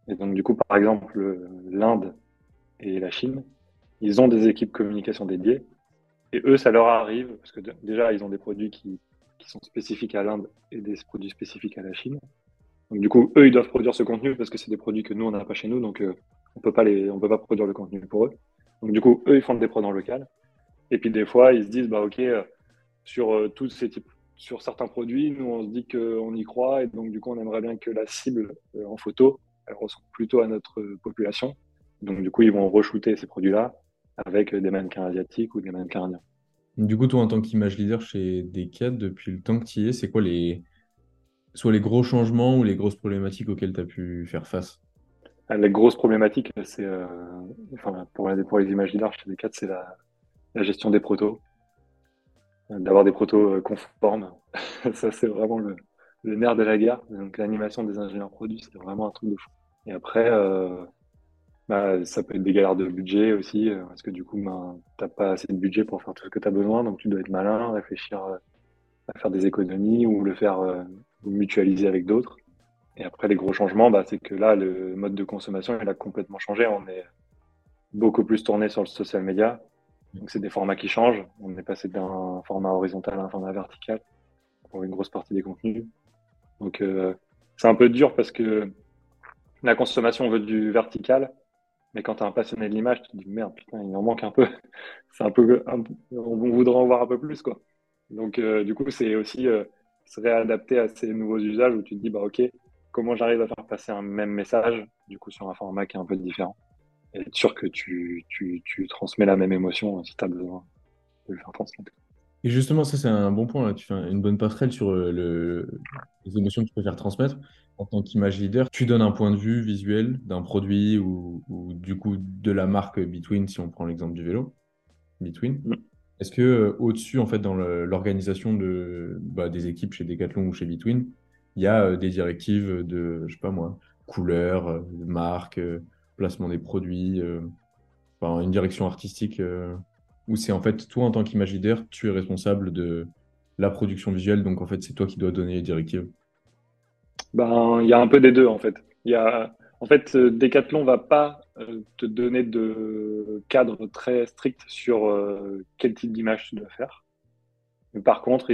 Et donc, du coup, par exemple, l'Inde et la Chine, ils ont des équipes communication dédiées. Et eux, ça leur arrive, parce que déjà, ils ont des produits qui, sont spécifiques à l'Inde et des produits spécifiques à la Chine. Donc, du coup, eux, ils doivent produire ce contenu parce que c'est des produits que nous, on n'a pas chez nous, donc euh, on peut peut pas produire le contenu pour eux. Donc, du coup, eux, ils font des produits en local. Et puis, des fois, ils se disent, bah, OK, euh, sur euh, tous ces types, sur certains produits, nous, on se dit qu'on y croit, et donc, du coup, on aimerait bien que la cible en photo, elle ressemble plutôt à notre population. Donc, du coup, ils vont re-shooter ces produits-là avec des mannequins asiatiques ou des mannequins indiens. Du coup, toi, en tant qu'image leader chez Decat, depuis le temps que tu y es, c'est quoi les, soit les gros changements ou les grosses problématiques auxquelles tu as pu faire face? Ah, Les grosses problématiques, c'est, euh, enfin, pour, pour, les images leaders chez Decat, c'est la, la, gestion des protos, d'avoir des protos euh, conformes. Ça, c'est vraiment le, le, nerf de la guerre. Donc, l'animation des ingénieurs produits, c'est vraiment un truc de fou. Et après, euh, bah, ça peut être des galères de budget aussi, euh, parce que du coup, ben, tu n'as pas assez de budget pour faire tout ce que tu as besoin, donc tu dois être malin, réfléchir euh, à faire des économies ou le faire euh, mutualiser avec d'autres. Et après, les gros changements, bah, c'est que là, le mode de consommation, il a complètement changé. On est beaucoup plus tourné sur le social media. Donc, c'est des formats qui changent. On est passé d'un format horizontal à un format vertical pour une grosse partie des contenus. Donc, c'est un peu dur parce que la consommation veut du vertical, mais quand tu es un passionné de l'image, tu te dis merde, putain, il en manque un peu. c'est un peu, on voudrait en voir un peu plus, quoi. Donc, euh, du coup, c'est aussi euh, se réadapter à ces nouveaux usages où tu te dis, bah, ok, comment j'arrive à faire passer un même message, du coup, sur un format qui est un peu différent. Et être sûr que tu, tu, tu transmets la même émotion si tu as besoin de le faire transmettre. Et justement, ça, c'est un bon point. Tu fais une bonne passerelle sur euh, le, les émotions que tu peux faire transmettre. En tant qu'image leader, tu donnes un point de vue visuel d'un produit ou, du coup de la marque Between, si on prend l'exemple du vélo. Between. Mm. Est-ce que euh, au-dessus, en fait, dans l'organisation de, bah, des équipes chez Decathlon ou chez Between, il y a euh, des directives de, je sais pas moi, couleur, marque, placement des produits, enfin, une direction artistique ou c'est en fait toi en tant qu'image leader, tu es responsable de la production visuelle, donc en fait c'est toi qui dois donner les directives? Ben il y a un peu des deux en fait. Il y a en fait euh, Decathlon va pas euh, te donner de cadre très strict sur euh, quel type d'image tu dois faire. Mais par contre,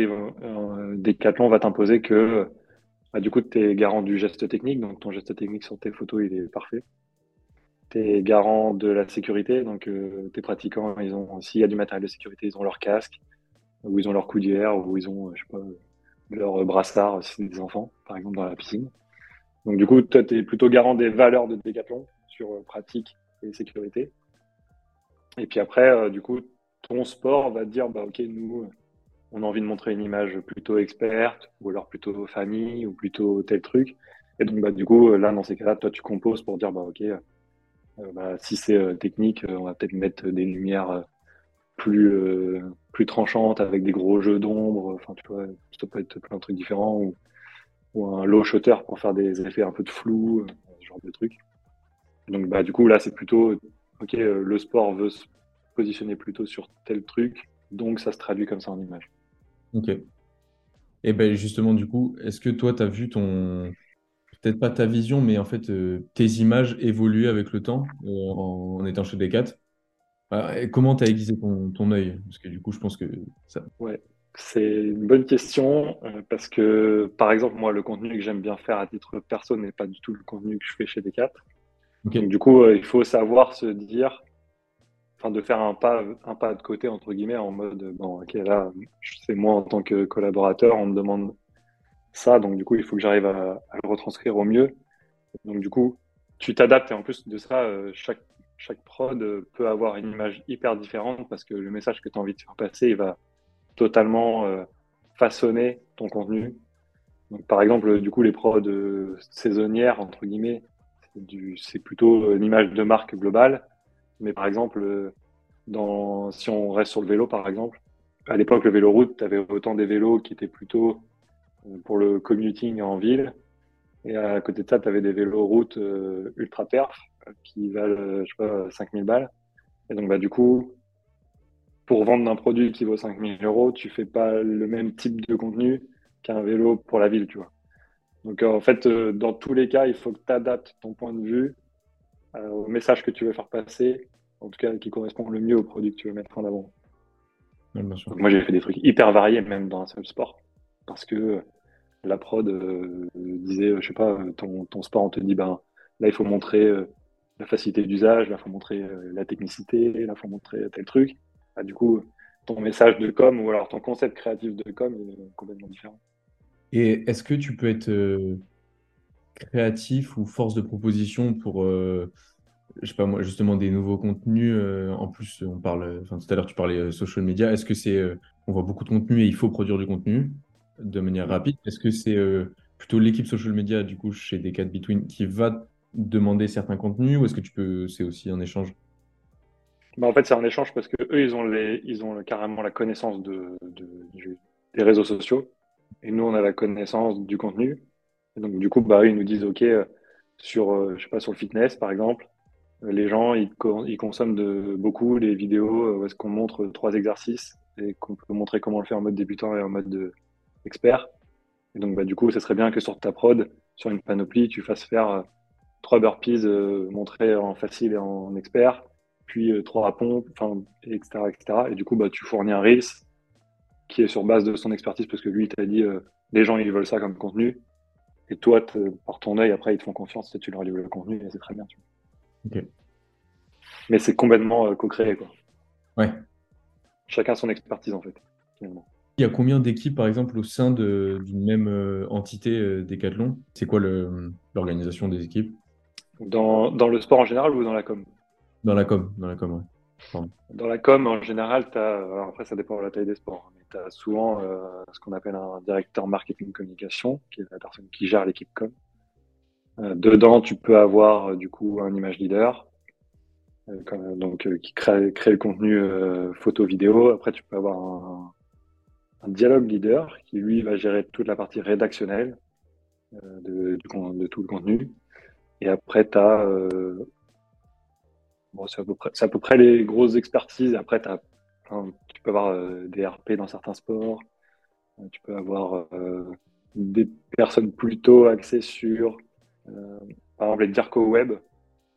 Decathlon va t'imposer que bah, du coup tu es garant du geste technique, donc ton geste technique sur tes photos il est parfait tu es garant de la sécurité, donc tes pratiquants, ils ont, s'il y a du matériel de sécurité, ils ont leur casque, ou ils ont leur coudière, ou ils ont, je sais pas, leur brassard si c'est des enfants, par exemple, dans la piscine. Donc du coup, toi, tu es plutôt garant des valeurs de Decathlon sur euh, pratique et sécurité. Et puis après, euh, du coup, ton sport va te dire, bah ok, nous, on a envie de montrer une image plutôt experte, ou alors plutôt famille, ou plutôt tel truc. Et donc, bah, du coup, là, dans ces cas-là, toi, tu composes pour dire, bah ok, euh, bah, si c'est euh, technique, euh, on va peut-être mettre des lumières plus, plus tranchantes avec des gros jeux d'ombre. Enfin, tu vois, ça peut être plein de trucs différents. Ou, un low shutter pour faire des effets un peu de flou, ce genre de trucs. Donc, bah, du coup, là, c'est plutôt, OK, le sport veut se positionner plutôt sur tel truc, donc ça se traduit comme ça en image. OK. Et ben justement, du coup, est-ce que toi, tu as vu ton, peut-être pas ta vision, mais en fait, euh, tes images évoluent avec le temps euh, en, étant chez Decat? Bah, comment tu as aiguisé ton, ton œil? Parce que du coup, je pense que ça. Ouais, c'est une bonne question euh, parce que, par exemple, moi, le contenu que j'aime bien faire à titre perso n'est pas du tout le contenu que je fais chez Decat. Donc, du coup, il faut savoir se dire, enfin, de faire un pas, un pas de côté, entre guillemets, en mode, bon, ok, là, c'est moi en tant que collaborateur, on me demande ça. Donc, du coup, il faut que j'arrive à, le retranscrire au mieux. Donc, du coup, tu t'adaptes. Et en plus de ça, euh, chaque, chaque prod euh, peut avoir une image hyper différente parce que le message que tu as envie de faire passer, il va totalement euh, façonner ton contenu. Donc, par exemple, du coup, les prods saisonnières, entre guillemets, c'est plutôt une image de marque globale. Mais par exemple, dans, si on reste sur le vélo, par exemple, à l'époque, le vélo route, tu avais autant des vélos qui étaient plutôt pour le commuting en ville. Et à côté de ça, tu avais des vélos route euh, ultra perf qui valent, je sais pas, 5000 balles. Et donc, bah, du coup, pour vendre un produit qui vaut 5000 euros, tu fais pas le même type de contenu qu'un vélo pour la ville, tu vois. Donc, en fait, euh, dans tous les cas, il faut que tu adaptes ton point de vue euh, au message que tu veux faire passer, en tout cas, qui correspond le mieux au produit que tu veux mettre en avant. moi, j'ai fait des trucs hyper variés, même dans un seul sport parce que la prod euh, disait, je sais pas, ton, ton, sport, on te dit, ben là, il faut montrer euh, la facilité d'usage, là, faut montrer euh, la technicité, là, faut montrer tel truc. Bah, du coup, ton message de com ou alors ton concept créatif de com est complètement différent. Et est-ce que tu peux être créatif ou force de proposition pour je sais pas moi, justement des nouveaux contenus. en plus, on parle, enfin tout à l'heure tu parlais social media. Est-ce que c'est, on voit beaucoup de contenu et il faut produire du contenu de manière rapide? Est-ce que c'est plutôt l'équipe social media du coup chez Decat Between qui va demander certains contenus ou est-ce que tu peux, c'est aussi un échange? Bah, en fait, c'est un échange parce que eux, ils ont, les, ils ont carrément la connaissance de, des réseaux sociaux et nous, on a la connaissance du contenu. Et donc, du coup, bah, ils nous disent, OK, euh, sur, euh, je sais pas, sur le fitness, par exemple, euh, les gens, ils, ils consomment de, beaucoup les vidéos où est-ce qu'on montre trois exercices et qu'on peut montrer comment le faire en mode débutant et en mode de expert. Et donc, bah, du coup, ce serait bien que sur ta prod, sur une panoplie, tu fasses faire trois burpees montrés en facile et en expert, puis euh, trois à enfin, etc., etc. Et du coup, bah, tu fournis un Reels qui est sur base de son expertise parce que lui, il t'a dit euh, les gens, ils veulent ça comme contenu. Et toi, par ton œil, après, ils te font confiance et tu leur livres le contenu et c'est très bien. Mais c'est complètement euh, co-créé, quoi. Ouais. Chacun son expertise, en fait, finalement. Il y a combien d'équipes, par exemple, au sein d'une même entité Decathlon? C'est quoi l'organisation des équipes? Dans, dans, le sport en général ou dans la com? Dans la com, dans la com, Dans la com, en général, as, après ça dépend de la taille des sports, mais tu as souvent euh, ce qu'on appelle un directeur marketing communication, qui est la personne qui gère l'équipe com. Euh, dedans, tu peux avoir euh, du coup un image leader, donc qui crée, crée, le contenu photo-vidéo. Après, tu peux avoir un, un, dialogue leader qui lui va gérer toute la partie rédactionnelle de, de, tout le contenu. Et après, tu as c'est à, peu près, les grosses expertises. Après, tu peux avoir euh, des RP dans certains sports. Euh, tu peux avoir euh, des personnes plutôt axées sur, par exemple, les DIRCO Web,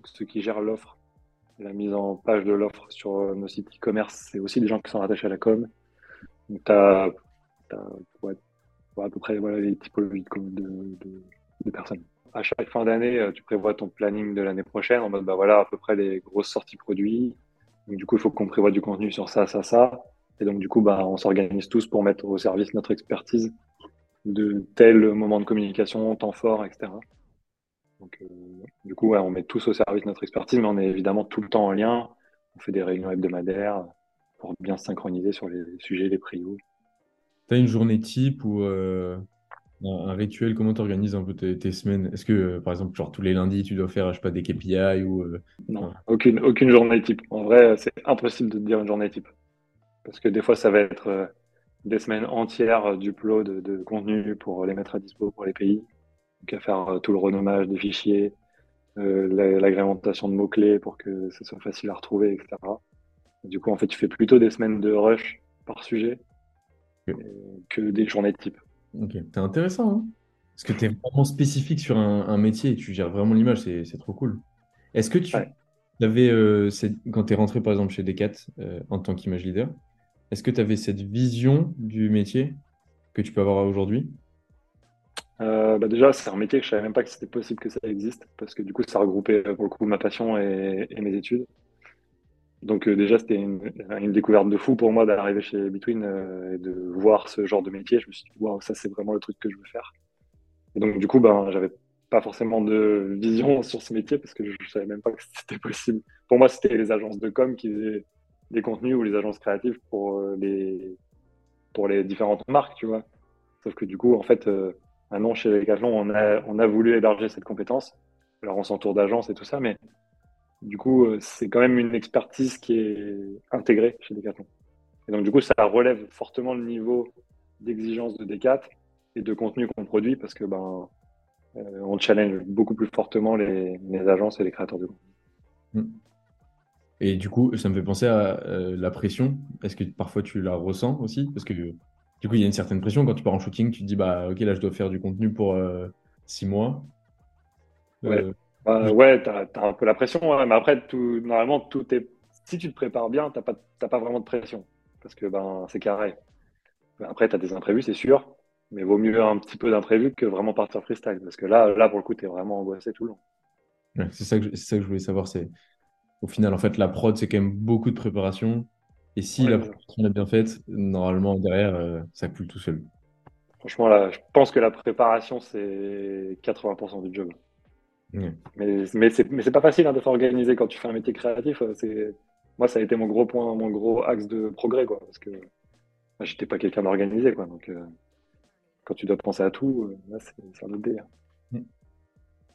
ceux qui gèrent l'offre, la mise en page de l'offre sur nos sites e-commerce. C'est aussi des gens qui sont rattachés à la com. Donc, tu as, à peu près les typologies de personnes à chaque fin d'année, euh, tu prévois ton planning de l'année prochaine en mode, bah voilà, à peu près les grosses sorties produits. Donc, du coup, il faut qu'on prévoit du contenu sur ça, ça, ça. Et donc, du coup, bah, on s'organise tous pour mettre au service notre expertise de tel moment de communication, temps fort, etc. Donc, euh, du coup, on met tous au service notre expertise, mais on est évidemment tout le temps en lien. On fait des réunions hebdomadaires pour bien se synchroniser sur les sujets, les prios. Tu as une journée type où un, rituel, comment tu organises un peu tes, semaines? Est-ce que, euh, par exemple, genre tous les lundis, tu dois faire, je sais pas, des KPI ou... Euh, non, aucune, aucune journée type. En vrai, c'est impossible de te dire une journée type. Parce que des fois, ça va être euh, des semaines entières d'upload de, de contenu pour les mettre à dispo pour les pays. Donc, à faire tout le renommage des fichiers, l'agrémentation de mots-clés pour que ce soit facile à retrouver, etc. du coup, en fait, tu fais plutôt des semaines de rush par sujet que des journées type. Ok, c'est intéressant, hein Parce que tu es vraiment spécifique sur un, métier et tu gères vraiment l'image, c'est trop cool. Est-ce que tu avais, euh, quand tu es rentré par exemple chez Decat euh, en tant qu'image leader, est-ce que tu avais cette vision du métier que tu peux avoir aujourd'hui? Euh, bah déjà, c'est un métier que je savais même pas que c'était possible que ça existe, parce que du coup, ça regroupait pour le coup ma passion et mes études. Donc euh, déjà, c'était une, découverte de fou pour moi d'arriver chez Between euh, et de voir ce genre de métier. Je me suis dit, waouh, ça c'est vraiment le truc que je veux faire. Et donc du coup, ben, j'avais pas forcément de vision sur ce métier parce que je, savais même pas que c'était possible. Pour moi, c'était les agences de com qui faisaient des contenus ou les agences créatives pour euh, les pour les différentes marques, tu vois. Sauf que du coup, en fait, maintenant chez Decathlon, on a on a voulu élargir cette compétence. Alors on s'entoure d'agences et tout ça, mais du coup, euh, c'est quand même une expertise qui est intégrée chez Decathlon. Et donc, du coup, ça relève fortement le niveau d'exigence de Decat et de contenu qu'on produit parce que ben, euh, on challenge beaucoup plus fortement les, agences et les créateurs de contenu. Hmm. Et du coup, ça me fait penser à euh, la pression. Est-ce que parfois tu la ressens aussi? Parce que du coup, il y a une certaine pression quand tu pars en shooting. Tu te dis, bah, ok, là, je dois faire du contenu pour six mois. Ouais. Bah, ouais, tu as, un peu la pression, mais après, tout, normalement, tout est. Si tu te prépares bien, tu n'as pas, vraiment de pression. Parce que ben, c'est carré. Après, tu as des imprévus, c'est sûr. Mais vaut mieux un petit peu d'imprévu que vraiment partir freestyle. Parce que là, là pour le coup, tu es vraiment angoissé tout le long. c'est ça, que, ça que je voulais savoir. c'est Au final, en fait, la prod, c'est quand même beaucoup de préparation. Et si la préparation est bien faite, normalement, derrière, euh, ça coule tout seul. Franchement, là, je pense que la préparation, c'est 80% du job. Mais, mais c'est pas facile hein, de s'organiser quand tu fais un métier créatif. Moi, ça a été mon gros point, mon gros axe de progrès, quoi, parce que j'étais pas quelqu'un d'organisé, quoi. Donc, euh, quand tu dois penser à tout, euh, c'est un autre délire. Mm.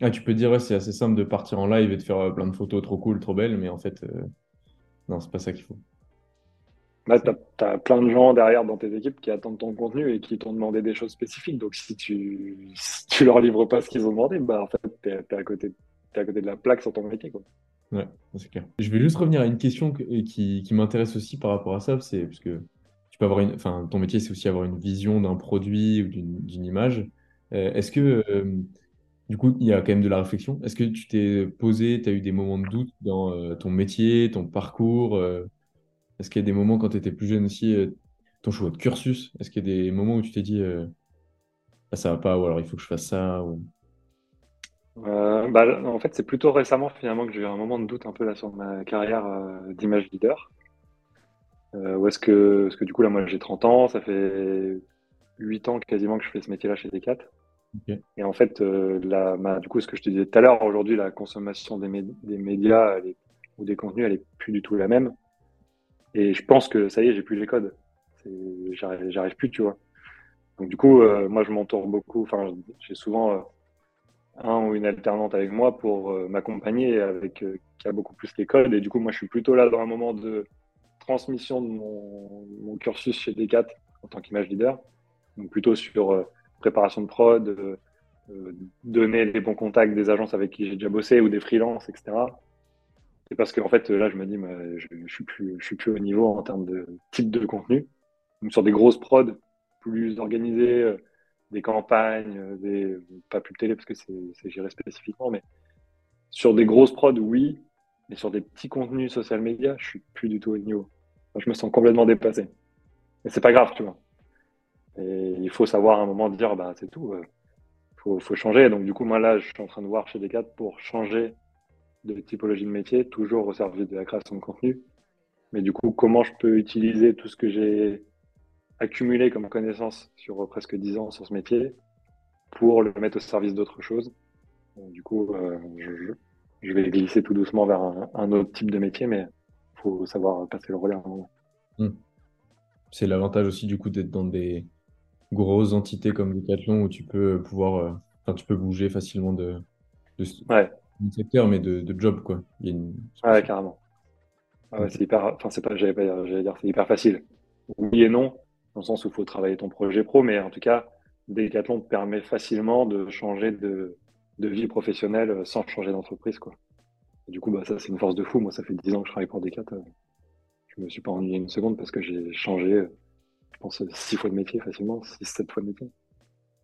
Ah, tu peux dire, ouais, c'est assez simple de partir en live et de faire euh, plein de photos trop cool, trop belles, mais en fait, non, c'est pas ça qu'il faut. Bah, tu as, plein de gens derrière dans tes équipes qui attendent ton contenu et qui t'ont demandé des choses spécifiques. Donc, si tu, si tu leur livres pas ce qu'ils ont demandé, bah, en fait, tu es, à côté, à côté de la plaque sur ton métier. Quoi. Ouais, c'est clair. Je vais juste revenir à une question qui, qui m'intéresse aussi par rapport à ça, c'est parce que tu peux avoir une, enfin, ton métier, c'est aussi avoir une vision d'un produit ou d'une image. Euh, est-ce que, euh, du coup, il y a quand même de la réflexion. Est-ce que tu t'es posé, tu as eu des moments de doute dans euh, ton métier, ton parcours est-ce qu'il y a des moments quand tu étais plus jeune aussi, euh, ton choix de cursus Est-ce qu'il y a des moments où tu t'es dit euh, ah, ça va pas ou alors il faut que je fasse ça euh, bah, En fait, c'est plutôt récemment finalement que j'ai eu un moment de doute un peu là sur ma carrière d'image leader. est-ce que, que du coup là moi j'ai 30 ans, ça fait 8 ans quasiment que je fais ce métier-là chez Decat. Et en fait, du coup, ce que je te disais tout à l'heure, aujourd'hui, la consommation des, des médias ou des contenus, elle est plus du tout la même. Et je pense que ça y est, j'ai plus les codes. J'arrive plus, tu vois. Donc du coup, euh, moi, je m'entoure beaucoup. Enfin, j'ai souvent euh, un ou une alternante avec moi pour euh, m'accompagner, avec qui a beaucoup plus les codes. Et du coup, moi, je suis plutôt là dans un moment de transmission de mon, cursus chez Decat en tant qu'image leader. Donc plutôt sur préparation de prod, donner les bons contacts des agences avec qui j'ai déjà bossé ou des freelances, etc. C'est parce qu'en fait, là, je me dis, je, je, suis plus, je suis plus au niveau en termes de type de contenu. Donc, sur des grosses prods plus organisées, euh, des campagnes, euh, des, pas plus télé parce que c'est géré spécifiquement, mais sur des grosses prods, oui, mais sur des petits contenus social media, je suis plus du tout au niveau. je me sens complètement dépassé. Et c'est pas grave, tu vois. Et il faut savoir à un moment dire, bah, c'est tout. Il euh, faut, faut changer. Donc, du coup, moi, là, je suis en train de voir chez Decat pour changer de typologie de métier, toujours au service de la création de contenu. Mais du coup, comment je peux utiliser tout ce que j'ai accumulé comme connaissance sur presque 10 ans sur ce métier pour le mettre au service d'autre chose? du coup, euh, je, vais glisser tout doucement vers un, autre type de métier, mais il faut savoir passer le relais à un moment. Hmm. C'est l'avantage aussi du coup d'être dans des grosses entités comme Decathlon où tu peux pouvoir, euh, tu peux bouger facilement de, de, ouais secteur, mais de, de, job, quoi. Il y a une... Ouais, carrément. ouais, c'est hyper, enfin, c'est pas, j'allais pas dire, j'allais dire, c'est hyper facile. Oui et non, dans le sens où il faut travailler ton projet pro, mais en tout cas, Decathlon te permet facilement de changer de, de vie professionnelle sans changer d'entreprise, quoi. du coup, bah, ça, c'est une force de fou. Moi, ça fait 10 ans que je travaille pour Decathlon. Je me suis pas ennuyé une seconde parce que j'ai changé, je pense, 6 fois de métier facilement, 6, 7 fois de métier.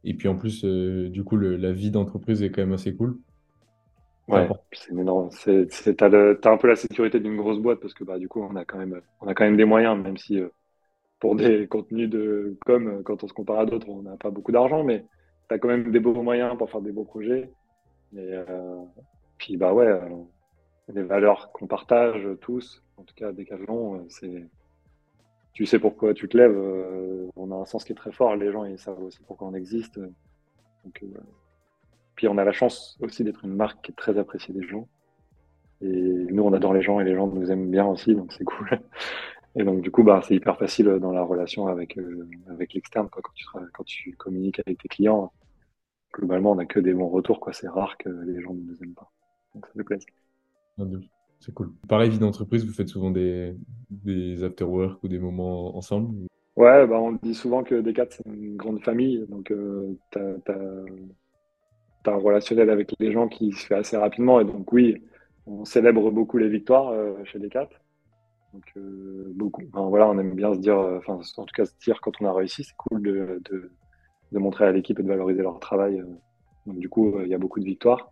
Et puis en plus, euh, du coup, le, la vie d'entreprise est quand même assez cool. Ouais, c'est énorme. T'as as un peu la sécurité d'une grosse boîte parce que bah, du coup, on a quand même, on a quand même des moyens, même si euh, pour des contenus de com, euh, quand on se compare à d'autres, on n'a pas beaucoup d'argent, mais tu as quand même des beaux moyens pour faire des beaux projets. Et euh, puis, bah ouais, les valeurs qu'on partage tous, en tout cas, Decathlon, c'est. Tu sais pourquoi tu te lèves, on a un sens qui est très fort, les gens ils savent aussi pourquoi on existe. Donc, puis on a la chance aussi d'être une marque qui est très appréciée des gens. Et nous, on adore les gens et les gens nous aiment bien aussi, donc c'est cool. Et donc, du coup, bah, c'est hyper facile dans la relation avec, euh, avec l'externe. Quand, tu, quand tu communiques avec tes clients, globalement, on n'a que des bons retours. Quoi. C'est rare que les gens ne nous aiment pas. Donc, ça fait plaisir. Ah, c'est cool. Pareil, vie d'entreprise, vous faites souvent des, des after-work ou des moments ensemble? Ouais, bah, on dit souvent que Decat, c'est une grande famille. Donc, euh, tu as, un relationnel avec les gens qui se fait assez rapidement. Et donc, oui, on célèbre beaucoup les victoires euh, chez Decat. Donc, euh, beaucoup. voilà, on aime bien se dire, euh, enfin, en tout cas, se dire quand on a réussi, c'est cool de, de, montrer à l'équipe et de valoriser leur travail. Donc, du coup, il y a beaucoup de victoires.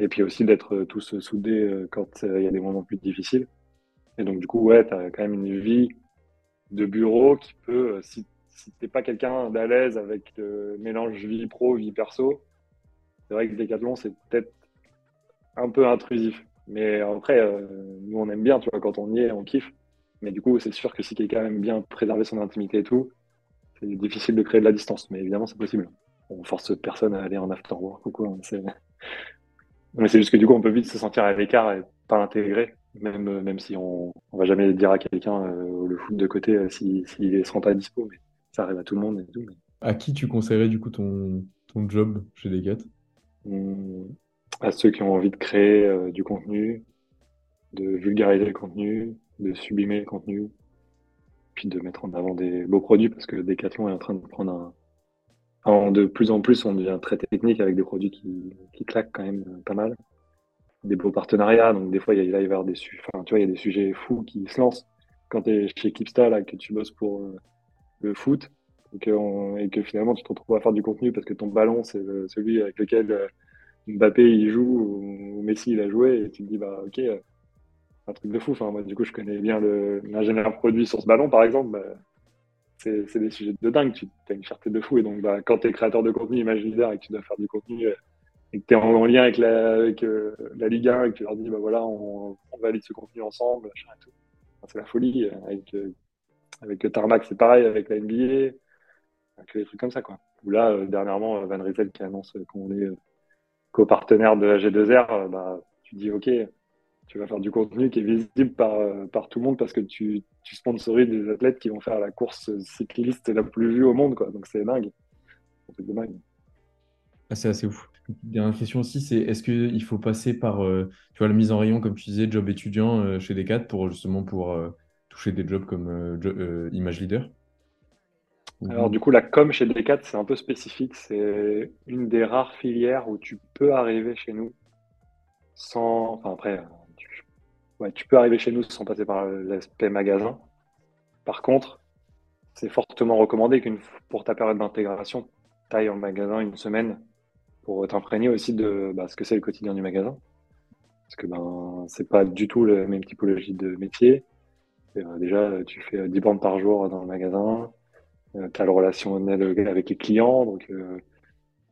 Et puis aussi d'être tous soudés quand il y a des moments plus difficiles. Et donc, du coup, ouais, tu as quand même une vie de bureau qui peut, si, si t'es pas quelqu'un d'à l'aise avec le mélange vie pro, vie perso, c'est vrai que Decathlon, c'est peut-être un peu intrusif. Mais après, euh, nous, on aime bien, tu vois, quand on y est, on kiffe. Mais du coup, c'est sûr que si quelqu'un aime bien préserver son intimité et tout, c'est difficile de créer de la distance. Mais évidemment, c'est possible. On force personne à aller en after work ou quoi. Mais c'est juste que du coup, on peut vite se sentir à l'écart et pas intégré, même, même si on, on va jamais dire à quelqu'un le foot de côté s'il si, ne se rend pas dispo. Mais ça arrive à tout le monde et tout. À qui tu conseillerais du coup ton, ton job chez Decat À ceux qui ont envie de créer du contenu, de vulgariser le contenu, de sublimer le contenu, puis de mettre en avant des beaux produits parce que Decathlon est en train de prendre un. de plus en plus, on devient très technique avec des produits qui, qui claquent quand même pas mal. Des beaux partenariats, donc des fois, il, y a, va y des, enfin, tu vois, y a des sujets fous qui se lancent. Quand tu es chez Kipsta, là, que tu bosses pour euh, le foot, et que, et que, finalement tu te retrouves à faire du contenu parce que ton ballon, c'est celui avec lequel euh, Mbappé il joue ou, Messi il a joué, et tu te dis, bah ok, euh, un truc de fou. Enfin, moi, du coup, je connais bien l'ingénieur produit sur ce ballon, par exemple. Bah, c'est des sujets de dingue. Tu as une fierté de fou. Et donc, bah, quand tu es créateur de contenu, leader, et que tu dois faire du contenu euh, et que tu es en, lien avec, la, avec euh, Ligue 1 et que tu leur dis, bah voilà, on, valide ce contenu ensemble, c'est la folie. Euh, avec, avec Tarmac, c'est pareil, avec la NBA, avec des trucs comme ça. Quoi. Ou là, dernièrement, Van Rysel qui annonce qu'on est copartenaire de la G2R, bah, tu dis, OK, tu vas faire du contenu qui est visible par, euh, par tout le monde parce que tu, tu sponsorises des athlètes qui vont faire la course cycliste la plus vue au monde. Quoi. Donc c'est dingue. C'est dingue. Ah, c'est assez ouf. Dernière question aussi, c'est est-ce qu'il faut passer par euh, tu vois, la mise en rayon, comme tu disais, job étudiant euh, chez Decat pour justement pour toucher des jobs comme Image Leader? Alors du coup, la com chez Decat, c'est un peu spécifique. C'est une des rares filières où tu peux arriver chez nous sans... Enfin après, tu peux arriver chez nous sans passer par l'aspect magasin. Par contre, c'est fortement recommandé qu'une pour ta période d'intégration, tu ailles en magasin une semaine pour t'imprégner aussi de bah, ce que c'est le quotidien du magasin. Parce que ben c'est pas du tout la même typologie de métier. Euh, déjà, tu fais 10 bandes par jour dans le magasin, euh, tu as le relationnel avec les clients, donc euh,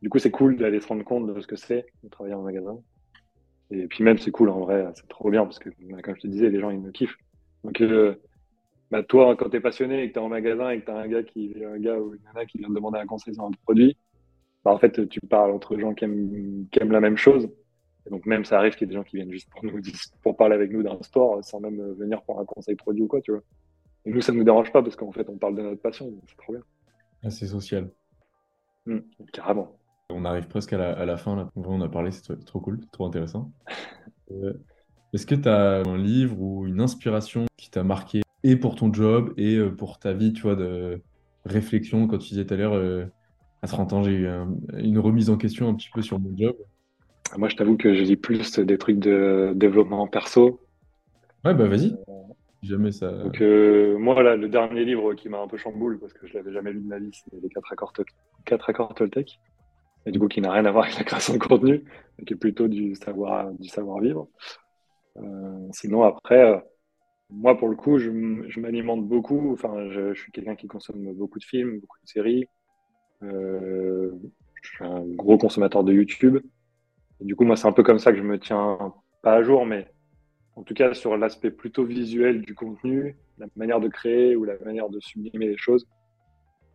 du coup c'est cool d'aller se rendre compte de ce que c'est de travailler en magasin. Et puis même, c'est cool en vrai, c'est trop bien parce que, bah, comme je te disais, les gens, ils me kiffent. Donc, euh, bah, toi, quand tu es passionné et que tu es en magasin et que tu as un gars, qui, un gars ou une nana qui vient te demander un conseil sur un produit, bah, en fait, tu parles entre gens qui aiment, qui aiment la même chose. Donc, même, ça arrive qu'il y ait des gens qui viennent juste pour, nous, pour parler avec nous d'un sport sans même venir pour un conseil produit ou quoi, tu vois. Et nous, ça ne nous dérange pas parce qu'en fait, on parle de notre passion, c'est trop bien. Ah, c'est social. Mmh, carrément. On arrive presque à la, fin, là. On a parlé, c'est trop, cool, trop intéressant. Euh, est-ce que tu as un livre ou une inspiration qui t'a marqué et pour ton job et euh, pour ta vie, tu vois, de réflexion? Quand tu disais tout à l'heure, euh, à 30 ans, j'ai eu une remise en question un petit peu sur mon job. Moi, je t'avoue que je lis plus des trucs de développement perso. Ouais, bah vas-y. Jamais ça. Donc, moi, là, le dernier livre qui m'a un peu chamboule, parce que je l'avais jamais lu de ma vie, c'est Les 4 accords, 4 accords Toltec et du coup qui n'a rien à voir avec la création de contenu, qui est plutôt du savoir du savoir. Euh, sinon après, euh, moi pour le coup, je, m'alimente beaucoup. Enfin, je, suis quelqu'un qui consomme beaucoup de films, beaucoup de séries. Euh, je suis un gros consommateur de YouTube. Et du coup, moi, c'est un peu comme ça que je me tiens pas à jour, mais en tout cas sur l'aspect plutôt visuel du contenu, la manière de créer ou la manière de sublimer les choses.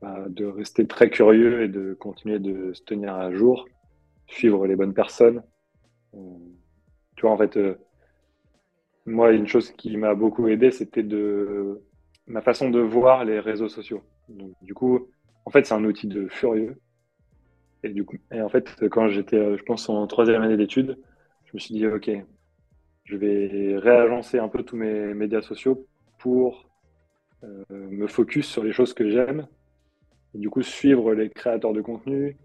Bah, de rester très curieux et de continuer de se tenir à jour, suivre les bonnes personnes. Euh, tu vois, en fait, euh, moi, une chose qui m'a beaucoup aidé, c'était de ma façon de voir les réseaux sociaux. du coup, en fait, c'est un outil de furieux. Et du coup, et en fait, quand j'étais, euh, je pense, en troisième année d'études, je me suis dit, OK, je vais réagencer un peu tous mes médias sociaux pour me focus sur les choses que j'aime du coup, suivre les créateurs de contenu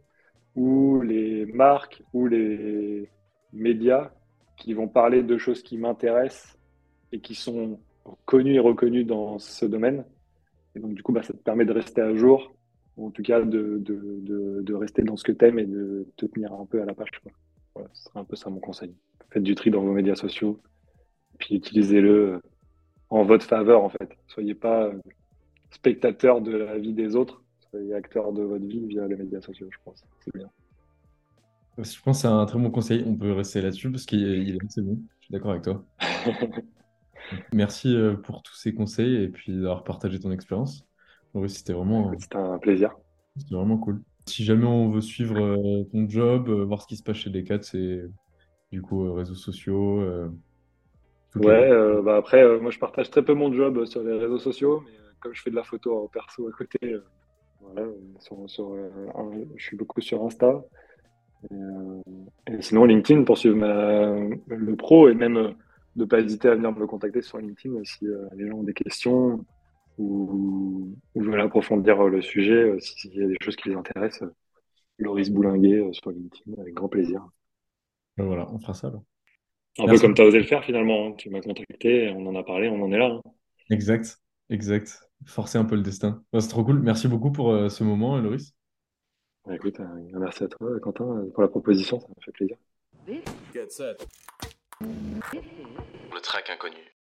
ou les marques ou les médias qui vont parler de choses qui m'intéressent et qui sont connues et reconnues dans ce domaine. Et donc, du coup, bah, ça te permet de rester à jour, ou en tout cas de, rester dans ce que tu aimes et de te tenir un peu à la page. Voilà, ce serait un peu ça mon conseil. Faites du tri dans vos médias sociaux, puis utilisez-le en votre faveur, en fait. Soyez pas spectateur de la vie des autres, soyez acteur de votre vie via les médias sociaux, je pense. C'est bien. Je pense que c'est un très bon conseil. On peut rester là-dessus parce qu'il est assez bon. Je suis d'accord avec toi. Merci euh, pour tous ces conseils et puis d'avoir partagé ton expérience. c'était vraiment. C'était un plaisir. C'était vraiment cool. Si jamais on veut suivre euh, ton job, euh, voir ce qui se passe chez Decat, c'est du coup, réseaux sociaux Ouais, bah après, moi je partage très peu mon job sur les réseaux sociaux, mais comme je fais de la photo en perso à côté, voilà, je suis beaucoup sur Insta. Et, sinon, LinkedIn pour suivre le pro et même ne pas hésiter à venir me contacter sur LinkedIn si les gens ont des questions ou, veulent approfondir le sujet, s'il y a des choses qui les intéressent. Loris Boulinguet sur LinkedIn, avec grand plaisir. Voilà, on fera ça. Un peu comme tu as osé le faire finalement. Hein. Tu m'as contacté, on en a parlé, on en est là. Hein. Exact, exact. Forcer un peu le destin. c'est trop cool. Merci beaucoup pour euh, ce moment, Loris. écoute, euh, merci à toi, Quentin, pour la proposition. Ça m'a fait plaisir. Le track inconnu.